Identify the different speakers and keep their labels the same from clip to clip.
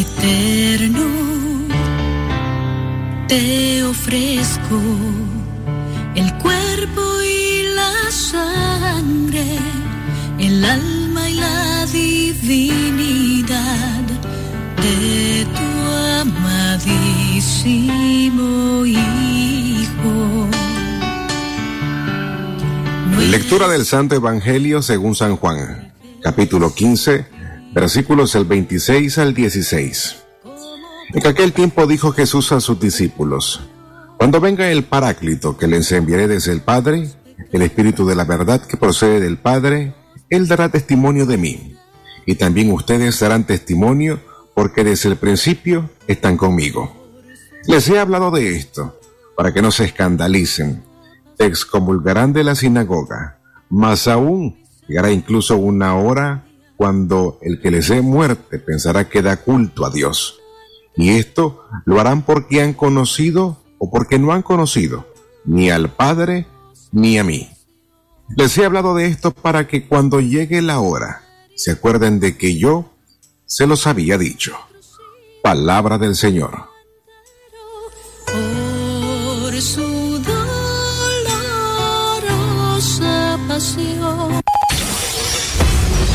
Speaker 1: eterno, te ofrezco el cuerpo y la sangre, el alma y la divinidad de tu amadísimo Hijo.
Speaker 2: Lectura del Santo Evangelio según San Juan, capítulo 15, versículos del 26 al 16. En aquel tiempo dijo Jesús a sus discípulos, Cuando venga el Paráclito que les enviaré desde el Padre, el Espíritu de la verdad que procede del Padre, Él dará testimonio de mí. Y también ustedes darán testimonio porque desde el principio están conmigo. Les he hablado de esto, para que no se escandalicen. Te excomulgarán de la sinagoga, más aún llegará incluso una hora cuando el que les dé muerte pensará que da culto a Dios. Y esto lo harán porque han conocido o porque no han conocido ni al Padre ni a mí. Les he hablado de esto para que cuando llegue la hora se acuerden de que yo se los había dicho. Palabra del Señor.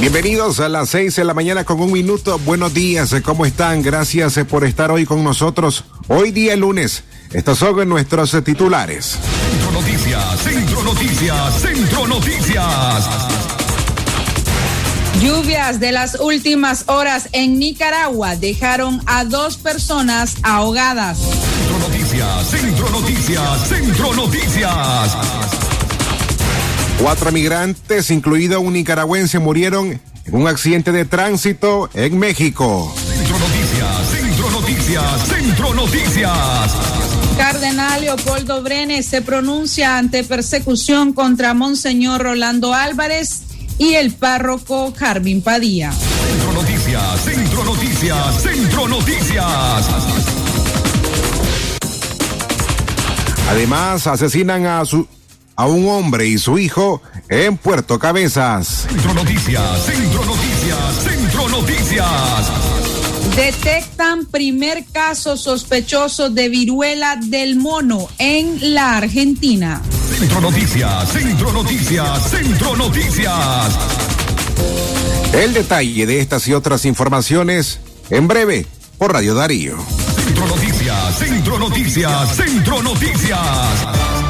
Speaker 2: Bienvenidos a las seis de la mañana con un minuto. Buenos días, ¿cómo están? Gracias eh, por estar hoy con nosotros. Hoy día lunes. Estos son nuestros eh, titulares.
Speaker 3: Centro Noticias, Centro Noticias, Centro Noticias.
Speaker 4: Lluvias de las últimas horas en Nicaragua dejaron a dos personas ahogadas.
Speaker 3: Centro Noticias, Centro Noticias, Centro Noticias.
Speaker 2: Cuatro migrantes, incluido un nicaragüense, murieron en un accidente de tránsito en México.
Speaker 3: Centro Noticias, Centro Noticias, Centro Noticias.
Speaker 4: Cardenal Leopoldo Brenes se pronuncia ante persecución contra Monseñor Rolando Álvarez y el párroco Carvin Padilla.
Speaker 3: Centro Noticias, Centro Noticias, Centro Noticias.
Speaker 2: Además, asesinan a su a un hombre y su hijo en Puerto Cabezas.
Speaker 3: Centro Noticias, Centro Noticias, Centro Noticias.
Speaker 4: Detectan primer caso sospechoso de viruela del mono en la Argentina.
Speaker 3: Centro Noticias, Centro Noticias, Centro Noticias.
Speaker 2: El detalle de estas y otras informaciones en breve por Radio Darío.
Speaker 3: Centro Noticias, Centro Noticias, Centro Noticias.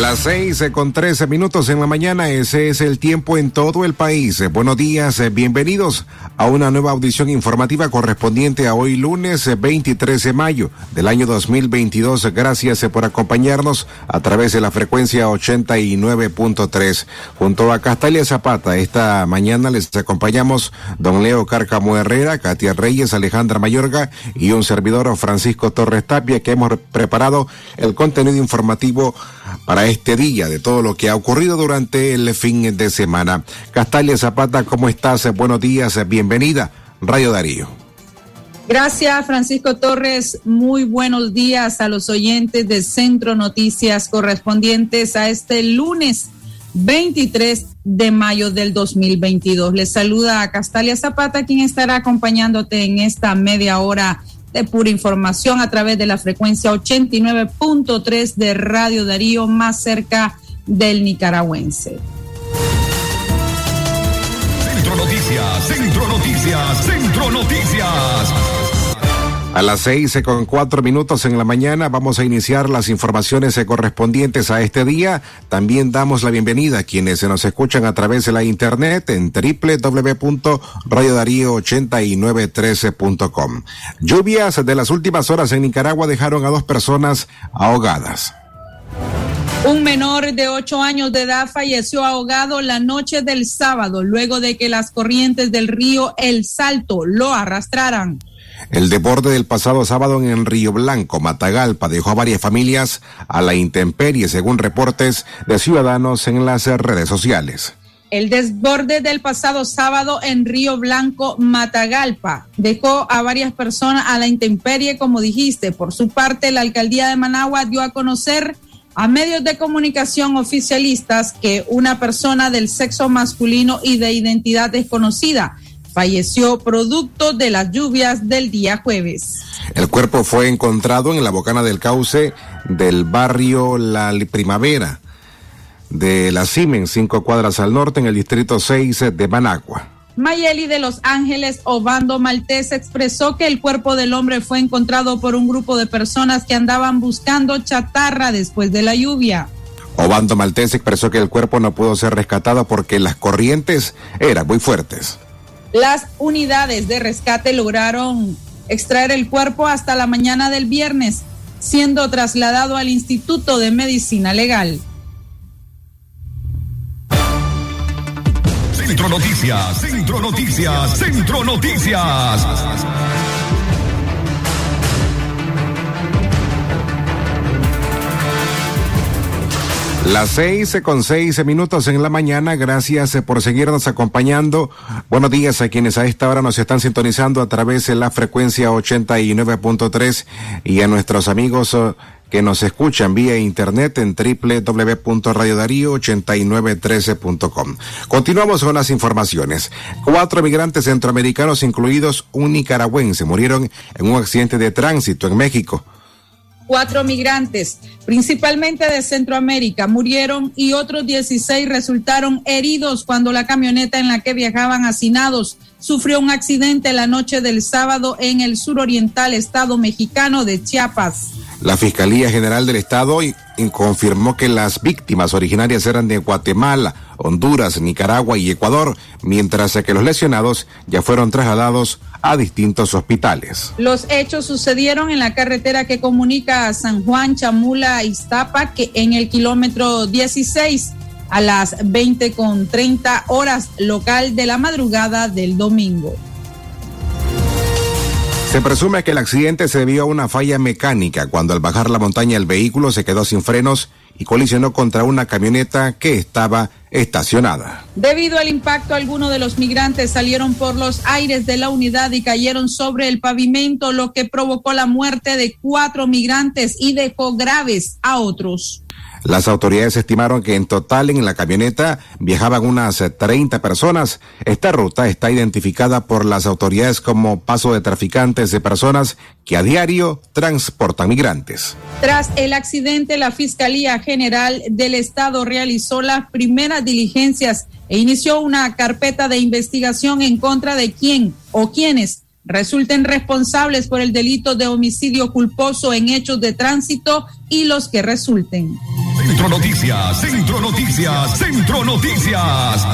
Speaker 2: Las seis eh, con trece minutos en la mañana, ese es el tiempo en todo el país. Eh, Buenos días, eh, bienvenidos a una nueva audición informativa correspondiente a hoy lunes eh, 23 de mayo del año 2022. Gracias por acompañarnos a través de la frecuencia 89.3. Junto a Castalia Zapata, esta mañana les acompañamos don Leo Cárcamo Herrera, Katia Reyes, Alejandra Mayorga y un servidor Francisco Torres Tapia que hemos preparado el contenido informativo para este día de todo lo que ha ocurrido durante el fin de semana. Castalia Zapata, ¿cómo estás? Buenos días, bienvenida. Radio Darío.
Speaker 4: Gracias, Francisco Torres. Muy buenos días a los oyentes de Centro Noticias correspondientes a este lunes 23 de mayo del 2022. Les saluda a Castalia Zapata, quien estará acompañándote en esta media hora de pura información a través de la frecuencia 89.3 de Radio Darío, más cerca del nicaragüense.
Speaker 3: Centro Noticias, Centro Noticias, Centro Noticias.
Speaker 2: A las seis con cuatro minutos en la mañana vamos a iniciar las informaciones correspondientes a este día. También damos la bienvenida a quienes se nos escuchan a través de la internet en www.radiodarío8913.com. Lluvias de las últimas horas en Nicaragua dejaron a dos personas ahogadas.
Speaker 4: Un menor de ocho años de edad falleció ahogado la noche del sábado luego de que las corrientes del río El Salto lo arrastraran.
Speaker 2: El deporte del pasado sábado en Río Blanco, Matagalpa, dejó a varias familias a la intemperie, según reportes de ciudadanos en las redes sociales.
Speaker 4: El desborde del pasado sábado en Río Blanco, Matagalpa, dejó a varias personas a la intemperie, como dijiste. Por su parte, la alcaldía de Managua dio a conocer a medios de comunicación oficialistas que una persona del sexo masculino y de identidad desconocida falleció producto de las lluvias del día jueves.
Speaker 2: El cuerpo fue encontrado en la bocana del cauce del barrio La Primavera de la Simen, cinco cuadras al norte, en el distrito 6 de Managua.
Speaker 4: Mayeli de Los Ángeles Obando Maltés expresó que el cuerpo del hombre fue encontrado por un grupo de personas que andaban buscando chatarra después de la lluvia.
Speaker 2: Obando Maltés expresó que el cuerpo no pudo ser rescatado porque las corrientes eran muy fuertes.
Speaker 4: Las unidades de rescate lograron extraer el cuerpo hasta la mañana del viernes, siendo trasladado al Instituto de Medicina Legal.
Speaker 3: Centro Noticias, Centro Noticias, Centro Noticias.
Speaker 2: Las seis con seis minutos en la mañana. Gracias por seguirnos acompañando. Buenos días a quienes a esta hora nos están sintonizando a través de la frecuencia 89.3 y a nuestros amigos que nos escuchan vía internet en www.radiodarío8913.com. Continuamos con las informaciones. Cuatro migrantes centroamericanos, incluidos un nicaragüense, murieron en un accidente de tránsito en México.
Speaker 4: Cuatro migrantes, principalmente de Centroamérica, murieron y otros 16 resultaron heridos cuando la camioneta en la que viajaban hacinados sufrió un accidente la noche del sábado en el suroriental estado mexicano de Chiapas.
Speaker 2: La Fiscalía General del Estado confirmó que las víctimas originarias eran de Guatemala, Honduras, Nicaragua y Ecuador, mientras que los lesionados ya fueron trasladados a distintos hospitales.
Speaker 4: Los hechos sucedieron en la carretera que comunica a San Juan, Chamula, Iztapa, que en el kilómetro 16 a las 20 con 30 horas local de la madrugada del domingo.
Speaker 2: Se presume que el accidente se debió a una falla mecánica cuando al bajar la montaña el vehículo se quedó sin frenos y colisionó contra una camioneta que estaba estacionada.
Speaker 4: Debido al impacto, algunos de los migrantes salieron por los aires de la unidad y cayeron sobre el pavimento, lo que provocó la muerte de cuatro migrantes y dejó graves a otros.
Speaker 2: Las autoridades estimaron que en total en la camioneta viajaban unas 30 personas. Esta ruta está identificada por las autoridades como paso de traficantes de personas que a diario transportan migrantes.
Speaker 4: Tras el accidente, la Fiscalía General del Estado realizó las primeras diligencias e inició una carpeta de investigación en contra de quién o quiénes resulten responsables por el delito de homicidio culposo en hechos de tránsito y los que resulten.
Speaker 3: Centro Noticias, Centro Noticias, Centro Noticias.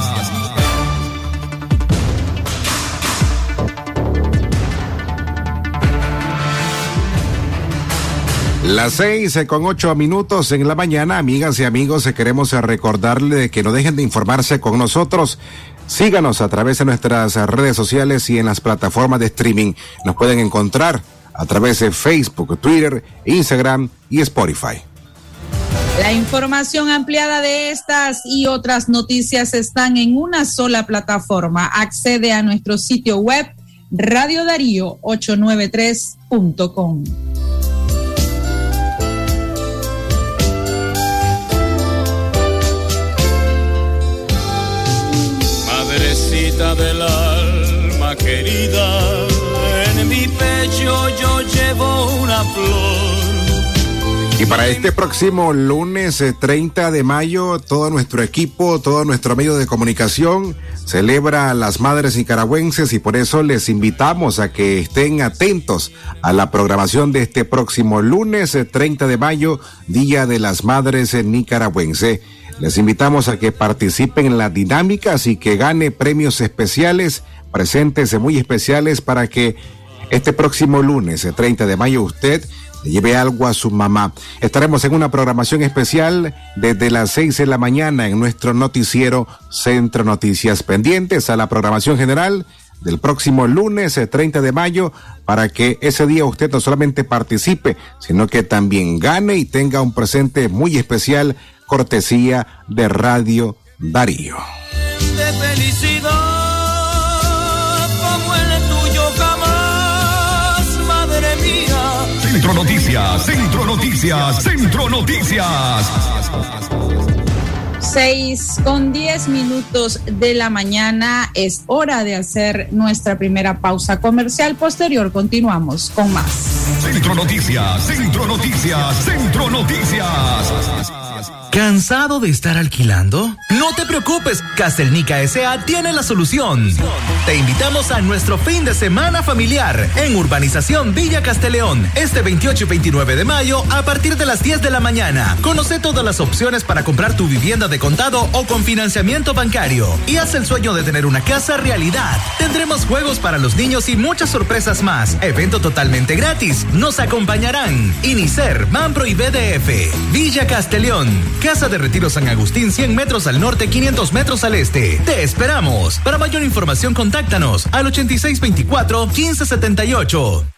Speaker 2: Las seis con ocho minutos en la mañana, amigas y amigos, queremos recordarle que no dejen de informarse con nosotros. Síganos a través de nuestras redes sociales y en las plataformas de streaming. Nos pueden encontrar a través de Facebook, Twitter, Instagram y Spotify.
Speaker 4: La información ampliada de estas y otras noticias están en una sola plataforma. Accede a nuestro sitio web radiodarío893.com.
Speaker 5: Madrecita del alma querida, en mi pecho yo llevo una flor
Speaker 2: para este próximo lunes 30 eh, de mayo, todo nuestro equipo, todo nuestro medio de comunicación celebra a las madres nicaragüenses y por eso les invitamos a que estén atentos a la programación de este próximo lunes 30 eh, de mayo, Día de las Madres Nicaragüenses. Les invitamos a que participen en las dinámicas y que gane premios especiales, presentes muy especiales para que este próximo lunes 30 de mayo usted lleve algo a su mamá. Estaremos en una programación especial desde las seis de la mañana en nuestro noticiero Centro Noticias pendientes a la programación general del próximo lunes 30 eh, de mayo para que ese día usted no solamente participe, sino que también gane y tenga un presente muy especial cortesía de Radio Darío.
Speaker 3: Centro Noticias, Centro Noticias, Centro Noticias.
Speaker 4: Seis con diez minutos de la mañana es hora de hacer nuestra primera pausa comercial. Posterior continuamos con más.
Speaker 3: Centro Noticias, Centro Noticias, Centro Noticias.
Speaker 6: ¿Cansado de estar alquilando? No te preocupes, Castelnica SA tiene la solución. Te invitamos a nuestro fin de semana familiar en Urbanización Villa Casteleón, este 28 y 29 de mayo a partir de las 10 de la mañana. Conoce todas las opciones para comprar tu vivienda de contado o con financiamiento bancario y haz el sueño de tener una casa realidad. Tendremos juegos para los niños y muchas sorpresas más. Evento totalmente gratis. Nos acompañarán Inicer, Mambro y BDF. Villa Casteleón. Casa de Retiro San Agustín, 100 metros al norte, 500 metros al este. Te esperamos. Para mayor información, contáctanos al 8624-1578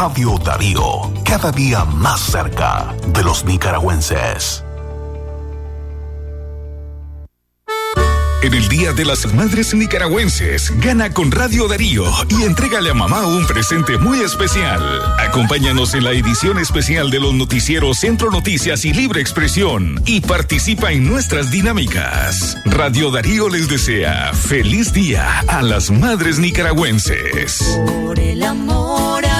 Speaker 7: Radio Darío, cada día más cerca de los nicaragüenses.
Speaker 3: En el Día de las Madres Nicaragüenses, gana con Radio Darío y entrégale a mamá un presente muy especial. Acompáñanos en la edición especial de los noticieros Centro Noticias y Libre Expresión y participa en nuestras dinámicas. Radio Darío les desea feliz día a las madres nicaragüenses.
Speaker 1: Por el amor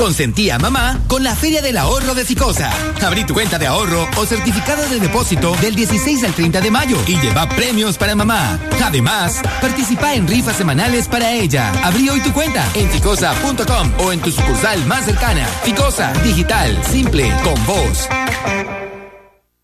Speaker 6: Consentía a mamá con la Feria del Ahorro de Ficosa. Abrí tu cuenta de ahorro o certificado de depósito del 16 al 30 de mayo y lleva premios para mamá. Además, participa en rifas semanales para ella. Abrí hoy tu cuenta en ficosa.com o en tu sucursal más cercana. Ficosa, digital, simple, con voz.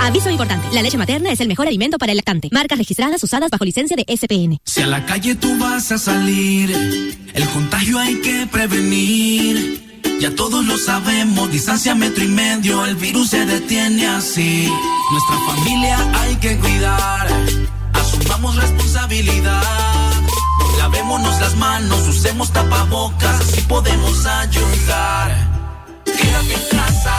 Speaker 8: Aviso importante, la leche materna es el mejor alimento para el lactante. Marcas registradas usadas bajo licencia de SPN.
Speaker 9: Si a la calle tú vas a salir, el contagio hay que prevenir. Ya todos lo sabemos, distancia metro y medio, el virus se detiene así. Nuestra familia hay que cuidar, asumamos responsabilidad. Lavémonos las manos, usemos tapabocas, así podemos ayudar. Quédate en casa,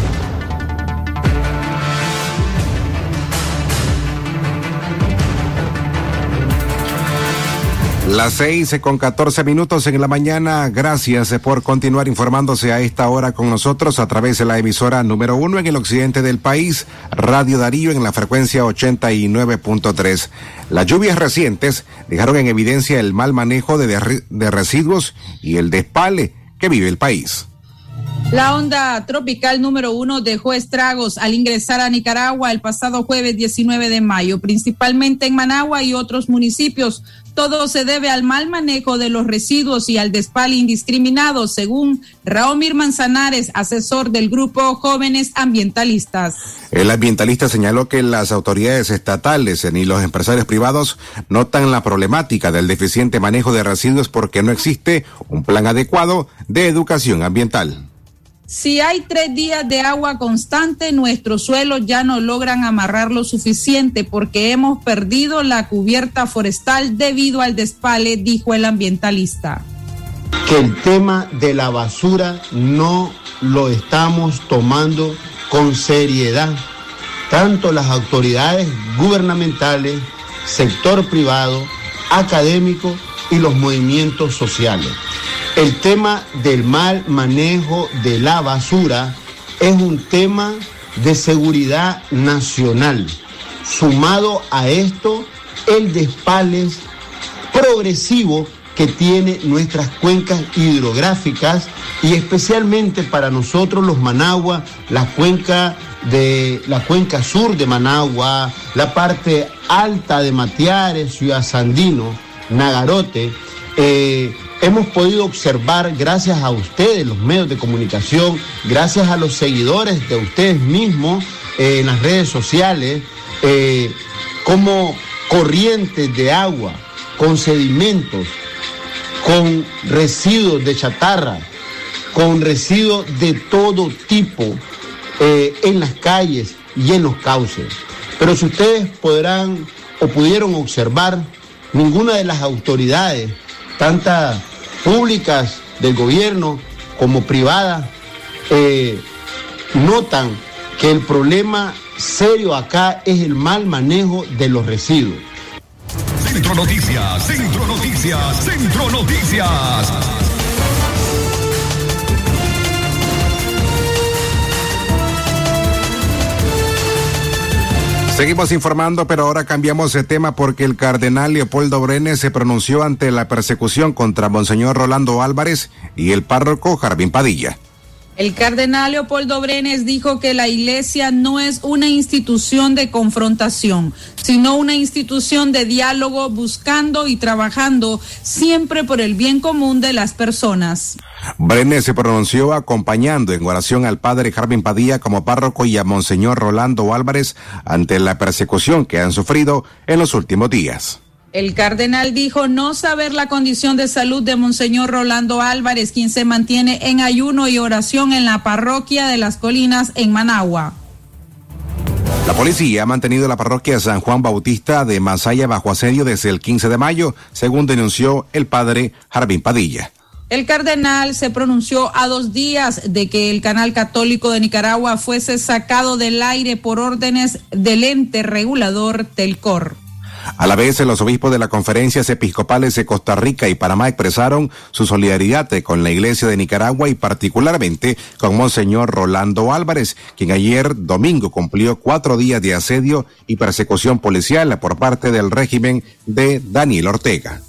Speaker 2: Las seis con catorce minutos en la mañana. Gracias por continuar informándose a esta hora con nosotros a través de la emisora número uno en el occidente del país, Radio Darío en la frecuencia 89.3. Las lluvias recientes dejaron en evidencia el mal manejo de, de residuos y el despale que vive el país.
Speaker 4: La onda tropical número uno dejó estragos al ingresar a Nicaragua el pasado jueves 19 de mayo, principalmente en Managua y otros municipios. Todo se debe al mal manejo de los residuos y al despal indiscriminado, según Raomir Manzanares, asesor del grupo Jóvenes Ambientalistas.
Speaker 2: El ambientalista señaló que las autoridades estatales ni los empresarios privados notan la problemática del deficiente manejo de residuos porque no existe un plan adecuado de educación ambiental.
Speaker 4: Si hay tres días de agua constante, nuestros suelos ya no logran amarrar lo suficiente porque hemos perdido la cubierta forestal debido al despale, dijo el ambientalista.
Speaker 10: Que el tema de la basura no lo estamos tomando con seriedad, tanto las autoridades gubernamentales, sector privado, académico y los movimientos sociales. El tema del mal manejo de la basura es un tema de seguridad nacional. Sumado a esto, el despales progresivo que tiene nuestras cuencas hidrográficas y especialmente para nosotros los Managua, la cuenca de la cuenca sur de Managua, la parte alta de Matiares, Ciudad Sandino, Nagarote, eh, hemos podido observar, gracias a ustedes, los medios de comunicación, gracias a los seguidores de ustedes mismos eh, en las redes sociales, eh, como corrientes de agua, con sedimentos, con residuos de chatarra, con residuos de todo tipo eh, en las calles y en los cauces. Pero si ustedes podrán o pudieron observar, ninguna de las autoridades, tantas públicas del gobierno como privadas, eh, notan que el problema serio acá es el mal manejo de los residuos.
Speaker 3: Centro Noticias, Centro Noticias, Centro Noticias.
Speaker 2: Seguimos informando, pero ahora cambiamos de tema porque el cardenal Leopoldo Brenes se pronunció ante la persecución contra Monseñor Rolando Álvarez y el párroco Jardín Padilla.
Speaker 4: El cardenal Leopoldo Brenes dijo que la iglesia no es una institución de confrontación, sino una institución de diálogo buscando y trabajando siempre por el bien común de las personas.
Speaker 2: Brenes se pronunció acompañando en oración al padre Jarvin Padilla como párroco y a Monseñor Rolando Álvarez ante la persecución que han sufrido en los últimos días.
Speaker 4: El cardenal dijo no saber la condición de salud de Monseñor Rolando Álvarez, quien se mantiene en ayuno y oración en la parroquia de las Colinas en Managua.
Speaker 2: La policía ha mantenido la parroquia San Juan Bautista de Masaya bajo asedio desde el 15 de mayo, según denunció el padre Jardín Padilla.
Speaker 4: El cardenal se pronunció a dos días de que el canal católico de Nicaragua fuese sacado del aire por órdenes del ente regulador Telcor.
Speaker 2: A la vez, los obispos de las conferencias episcopales de Costa Rica y Panamá expresaron su solidaridad con la Iglesia de Nicaragua y particularmente con Monseñor Rolando Álvarez, quien ayer domingo cumplió cuatro días de asedio y persecución policial por parte del régimen de Daniel Ortega.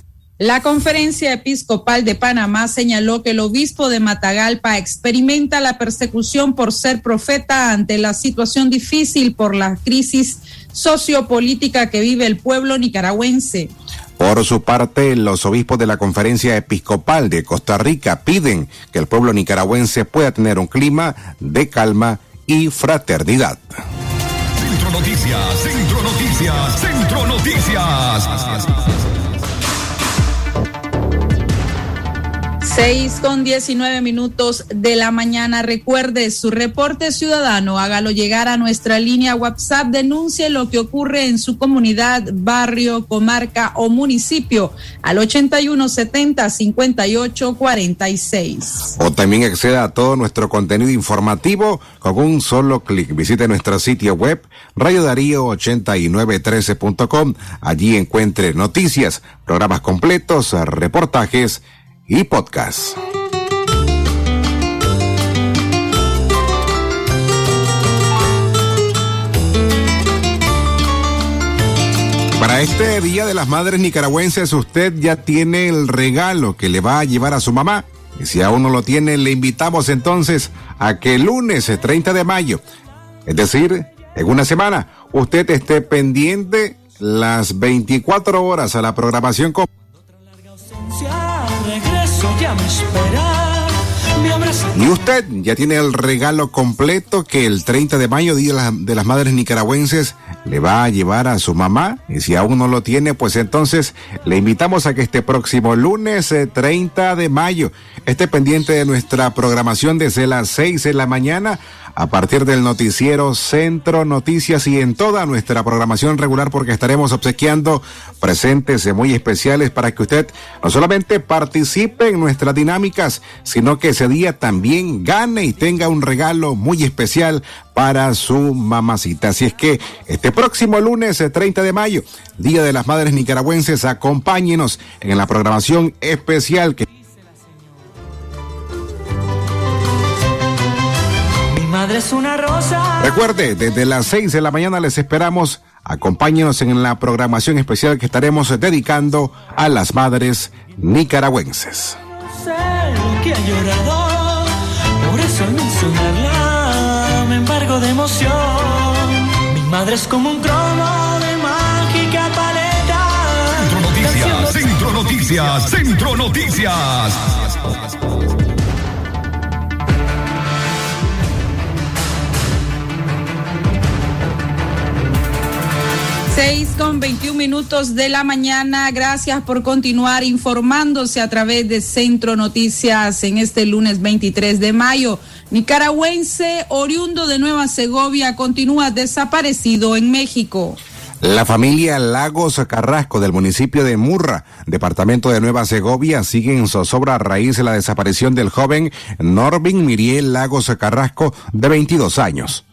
Speaker 4: La conferencia episcopal de Panamá señaló que el obispo de Matagalpa experimenta la persecución por ser profeta ante la situación difícil por la crisis sociopolítica que vive el pueblo nicaragüense.
Speaker 2: Por su parte, los obispos de la Conferencia Episcopal de Costa Rica piden que el pueblo nicaragüense pueda tener un clima de calma y fraternidad.
Speaker 3: Centro Noticias, Centro Noticias, Centro Noticias.
Speaker 4: 6 con 19 minutos de la mañana. Recuerde su reporte ciudadano. Hágalo llegar a nuestra línea WhatsApp. Denuncie lo que ocurre en su comunidad, barrio, comarca o municipio al 8170 5846.
Speaker 2: O también acceda a todo nuestro contenido informativo con un solo clic. Visite nuestro sitio web radiodarío8913.com. Allí encuentre noticias, programas completos, reportajes y podcast. Para este Día de las Madres Nicaragüenses usted ya tiene el regalo que le va a llevar a su mamá. Y si aún no lo tiene, le invitamos entonces a que el lunes 30 de mayo, es decir, en una semana, usted esté pendiente las 24 horas a la programación. Con y usted ya tiene el regalo completo que el 30 de mayo, Día de las Madres Nicaragüenses, le va a llevar a su mamá. Y si aún no lo tiene, pues entonces le invitamos a que este próximo lunes 30 eh, de mayo esté pendiente de nuestra programación desde las 6 de la mañana a partir del noticiero Centro Noticias y en toda nuestra programación regular porque estaremos obsequiando presentes muy especiales para que usted no solamente participe en nuestras dinámicas, sino que ese día también gane y tenga un regalo muy especial para su mamacita. Así es que este próximo lunes 30 eh, de mayo, Día de las Madres Nicaragüenses, acompáñenos en la programación especial que
Speaker 11: es una rosa.
Speaker 2: Recuerde, desde las 6 de la mañana les esperamos. Acompáñenos en la programación especial que estaremos dedicando a las madres nicaragüenses.
Speaker 11: Sé que ha llorado, por eso mencionarla me embargo de emoción. Mi madre es como un cromo de mágica paleta.
Speaker 3: Centro Noticias, Centro Noticias, Centro Noticias.
Speaker 4: 6 con 21 minutos de la mañana. Gracias por continuar informándose a través de Centro Noticias en este lunes 23 de mayo. Nicaragüense oriundo de Nueva Segovia continúa desaparecido en México.
Speaker 2: La familia Lagos Carrasco del municipio de Murra, departamento de Nueva Segovia, sigue en zozobra a raíz de la desaparición del joven Norvin Miriel Lagos Carrasco de 22 años.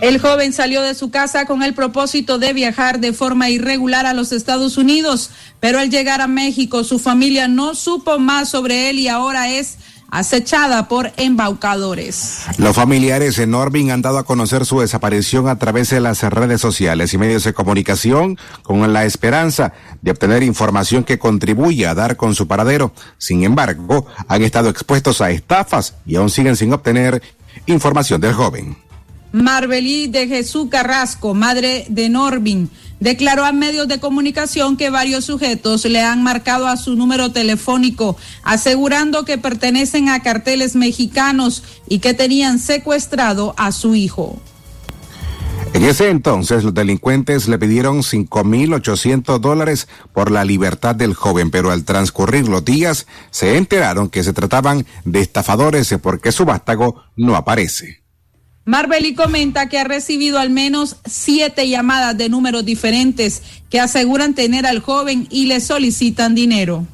Speaker 4: El joven salió de su casa con el propósito de viajar de forma irregular a los Estados Unidos, pero al llegar a México su familia no supo más sobre él y ahora es acechada por embaucadores.
Speaker 2: Los familiares en Norvin han dado a conocer su desaparición a través de las redes sociales y medios de comunicación con la esperanza de obtener información que contribuya a dar con su paradero. Sin embargo, han estado expuestos a estafas y aún siguen sin obtener información del joven.
Speaker 4: Marbelí de Jesús Carrasco, madre de Norvin, declaró a medios de comunicación que varios sujetos le han marcado a su número telefónico, asegurando que pertenecen a carteles mexicanos y que tenían secuestrado a su hijo.
Speaker 2: En ese entonces, los delincuentes le pidieron 5.800 dólares por la libertad del joven, pero al transcurrir los días se enteraron que se trataban de estafadores porque su vástago no aparece.
Speaker 4: Marbeli comenta que ha recibido al menos siete llamadas de números diferentes que aseguran tener al joven y le solicitan dinero.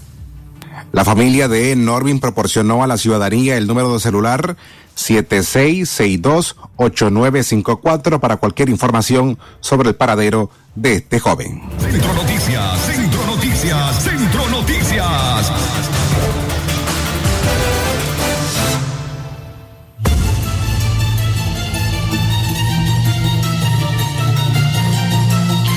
Speaker 2: La familia de Norvin proporcionó a la ciudadanía el número de celular 76628954 para cualquier información sobre el paradero de este joven.
Speaker 3: Centro Noticias, Centro Noticias, Centro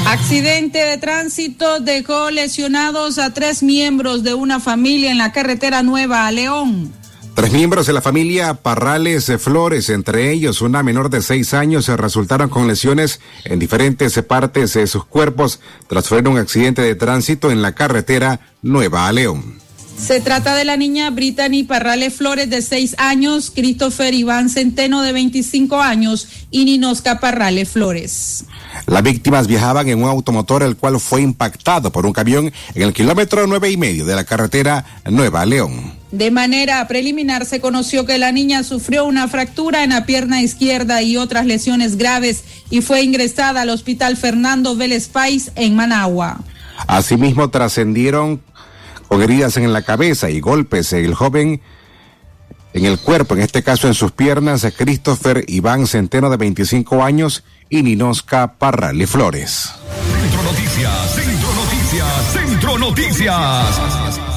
Speaker 4: Accidente de tránsito dejó lesionados a tres miembros de una familia en la carretera Nueva a León.
Speaker 2: Tres miembros de la familia Parrales Flores, entre ellos una menor de seis años, resultaron con lesiones en diferentes partes de sus cuerpos tras sufrir un accidente de tránsito en la carretera Nueva a León.
Speaker 4: Se trata de la niña Brittany Parrales Flores de 6 años, Christopher Iván Centeno de 25 años y Ninosca Parrales Flores.
Speaker 2: Las víctimas viajaban en un automotor el cual fue impactado por un camión en el kilómetro nueve y medio de la carretera Nueva León.
Speaker 4: De manera preliminar se conoció que la niña sufrió una fractura en la pierna izquierda y otras lesiones graves y fue ingresada al hospital Fernando Vélez País en Managua.
Speaker 2: Asimismo trascendieron con heridas en la cabeza y golpes el joven en el cuerpo, en este caso en sus piernas, Christopher Iván Centeno de 25 años y Ninosca Parrale Flores.
Speaker 3: Centro Noticias, Centro Noticias, Centro Noticias.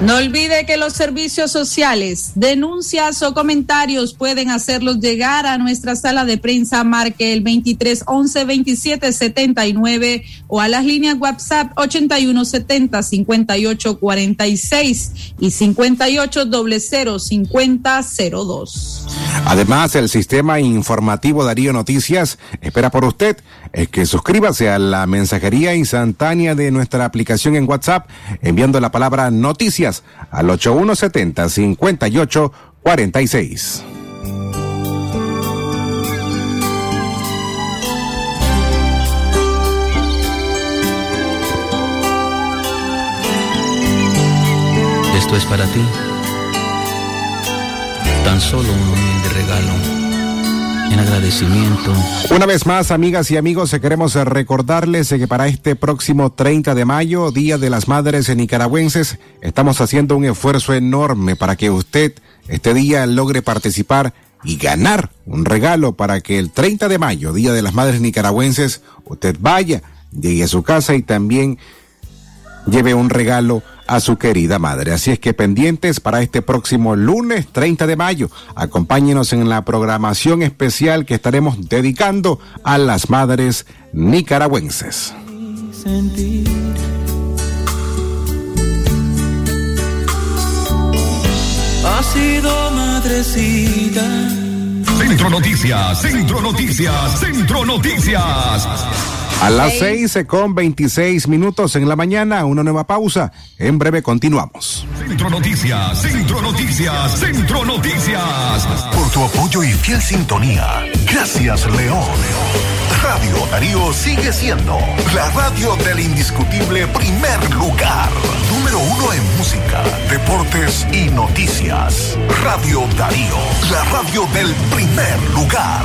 Speaker 4: No olvide que los servicios sociales, denuncias o comentarios pueden hacerlos llegar a nuestra sala de prensa. Marque el 23 11 27 79 o a las líneas WhatsApp 81 70 58 46 y 58 00 50 02.
Speaker 2: Además, el sistema informativo Darío Noticias espera por usted. Es que suscríbase a la mensajería instantánea de nuestra aplicación en WhatsApp enviando la palabra noticias al 8170 58 46.
Speaker 12: Esto es para ti. Tan solo un humilde regalo en agradecimiento.
Speaker 2: Una vez más, amigas y amigos, queremos recordarles que para este próximo 30 de mayo, Día de las Madres Nicaragüenses, estamos haciendo un esfuerzo enorme para que usted este día logre participar y ganar un regalo para que el 30 de mayo, Día de las Madres Nicaragüenses, usted vaya, llegue a su casa y también lleve un regalo a su querida madre. Así es que pendientes para este próximo lunes 30 de mayo. Acompáñenos en la programación especial que estaremos dedicando a las madres nicaragüenses.
Speaker 9: Ha sido madrecita.
Speaker 3: Centro Noticias, Centro Noticias, Centro Noticias.
Speaker 2: A las seis con 26 minutos en la mañana, una nueva pausa. En breve continuamos.
Speaker 3: Centro Noticias, Centro Noticias, Centro Noticias.
Speaker 7: Por tu apoyo y fiel sintonía. Gracias, León. Radio Darío sigue siendo la radio del indiscutible primer lugar. Número uno en música, deportes y noticias. Radio Darío, la radio del primer lugar.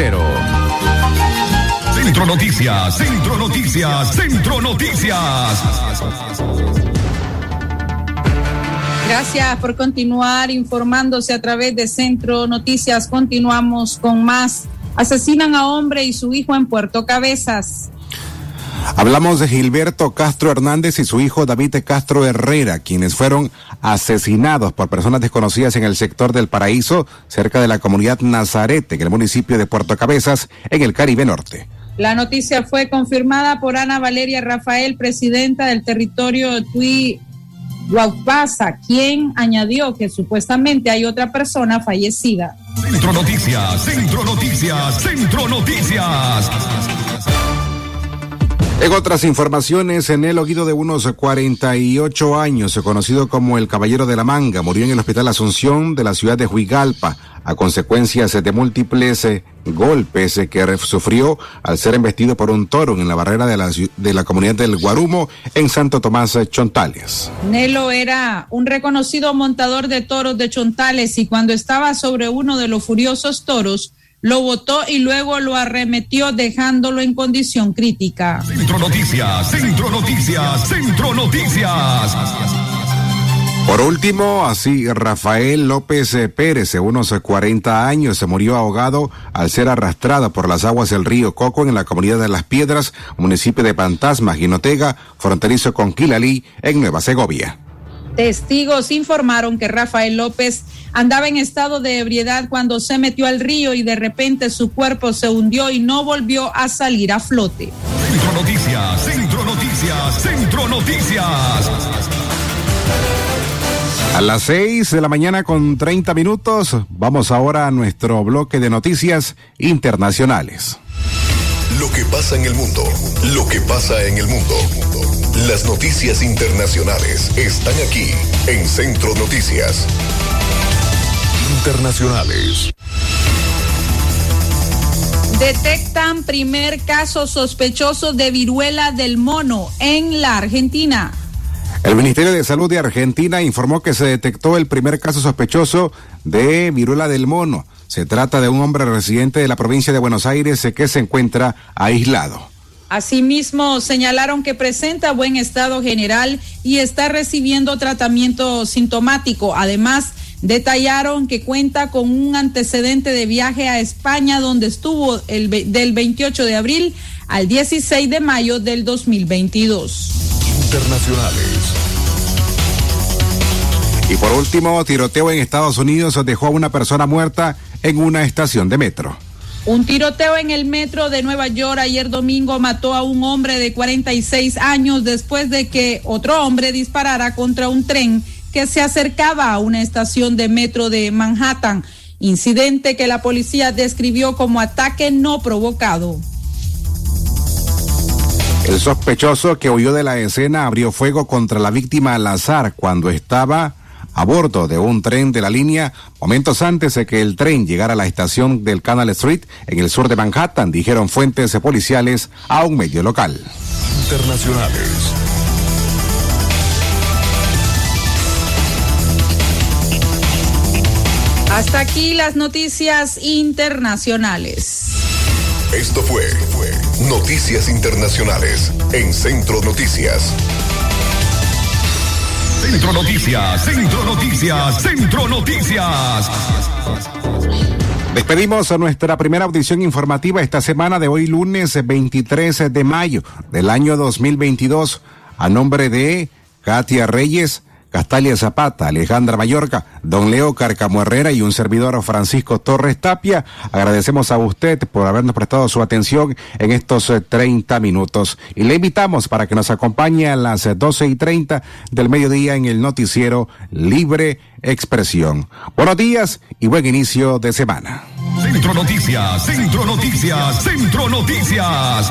Speaker 13: cero.
Speaker 3: Centro Noticias, Centro Noticias, Centro Noticias.
Speaker 4: Gracias por continuar informándose a través de Centro Noticias. Continuamos con más. Asesinan a hombre y su hijo en Puerto Cabezas.
Speaker 2: Hablamos de Gilberto Castro Hernández y su hijo David Castro Herrera, quienes fueron asesinados por personas desconocidas en el sector del Paraíso, cerca de la comunidad Nazarete, en el municipio de Puerto Cabezas, en el Caribe Norte.
Speaker 4: La noticia fue confirmada por Ana Valeria Rafael, presidenta del territorio Tui Guapasa, quien añadió que supuestamente hay otra persona fallecida.
Speaker 3: Centro Noticias, Centro Noticias, Centro Noticias.
Speaker 2: En otras informaciones, en el oído de unos 48 años, conocido como el Caballero de la Manga, murió en el Hospital Asunción de la ciudad de Huigalpa a consecuencias de múltiples eh, golpes eh, que sufrió al ser embestido por un toro en la barrera de la, de la comunidad del Guarumo en Santo Tomás eh, Chontales.
Speaker 4: Nelo era un reconocido montador de toros de Chontales y cuando estaba sobre uno de los furiosos toros, lo botó y luego lo arremetió dejándolo en condición crítica.
Speaker 3: Centro Noticias, Centro Noticias, Centro Noticias.
Speaker 2: Por último, así Rafael López Pérez, de unos 40 años, se murió ahogado al ser arrastrado por las aguas del río Coco en la comunidad de Las Piedras, municipio de Pantasma, Guinotega, fronterizo con Quilalí, en Nueva Segovia.
Speaker 4: Testigos informaron que Rafael López andaba en estado de ebriedad cuando se metió al río y de repente su cuerpo se hundió y no volvió a salir a flote.
Speaker 3: Centro Noticias, Centro Noticias, Centro Noticias.
Speaker 2: A las seis de la mañana con 30 minutos, vamos ahora a nuestro bloque de noticias internacionales.
Speaker 14: Lo que pasa en el mundo, lo que pasa en el mundo. Las noticias internacionales están aquí en Centro Noticias. Internacionales.
Speaker 4: Detectan primer caso sospechoso de viruela del mono en la Argentina.
Speaker 2: El Ministerio de Salud de Argentina informó que se detectó el primer caso sospechoso de viruela del mono. Se trata de un hombre residente de la provincia de Buenos Aires que se encuentra aislado.
Speaker 4: Asimismo, señalaron que presenta buen estado general y está recibiendo tratamiento sintomático. Además, detallaron que cuenta con un antecedente de viaje a España donde estuvo el, del 28 de abril al 16 de mayo del 2022.
Speaker 14: Internacionales.
Speaker 2: Y por último, tiroteo en Estados Unidos dejó a una persona muerta en una estación de metro.
Speaker 4: Un tiroteo en el metro de Nueva York ayer domingo mató a un hombre de 46 años después de que otro hombre disparara contra un tren que se acercaba a una estación de metro de Manhattan, incidente que la policía describió como ataque no provocado.
Speaker 2: El sospechoso que huyó de la escena abrió fuego contra la víctima al azar cuando estaba a bordo de un tren de la línea momentos antes de que el tren llegara a la estación del Canal Street en el sur de Manhattan, dijeron fuentes policiales a un medio local.
Speaker 14: Internacionales.
Speaker 4: Hasta aquí las noticias internacionales.
Speaker 14: Esto fue, fue Noticias Internacionales en Centro Noticias.
Speaker 3: Centro Noticias, Centro Noticias, Centro Noticias.
Speaker 2: Despedimos a nuestra primera audición informativa esta semana de hoy lunes 23 de mayo del año 2022 a nombre de Katia Reyes, Castalia Zapata, Alejandra Mallorca, don Leo Carcamo Herrera y un servidor Francisco Torres Tapia. Agradecemos a usted por habernos prestado su atención en estos 30 eh, minutos y le invitamos para que nos acompañe a las 12 y 30 del mediodía en el noticiero Libre Expresión. Buenos días y buen inicio de semana.
Speaker 3: Centro Noticias, Centro Noticias, Centro Noticias.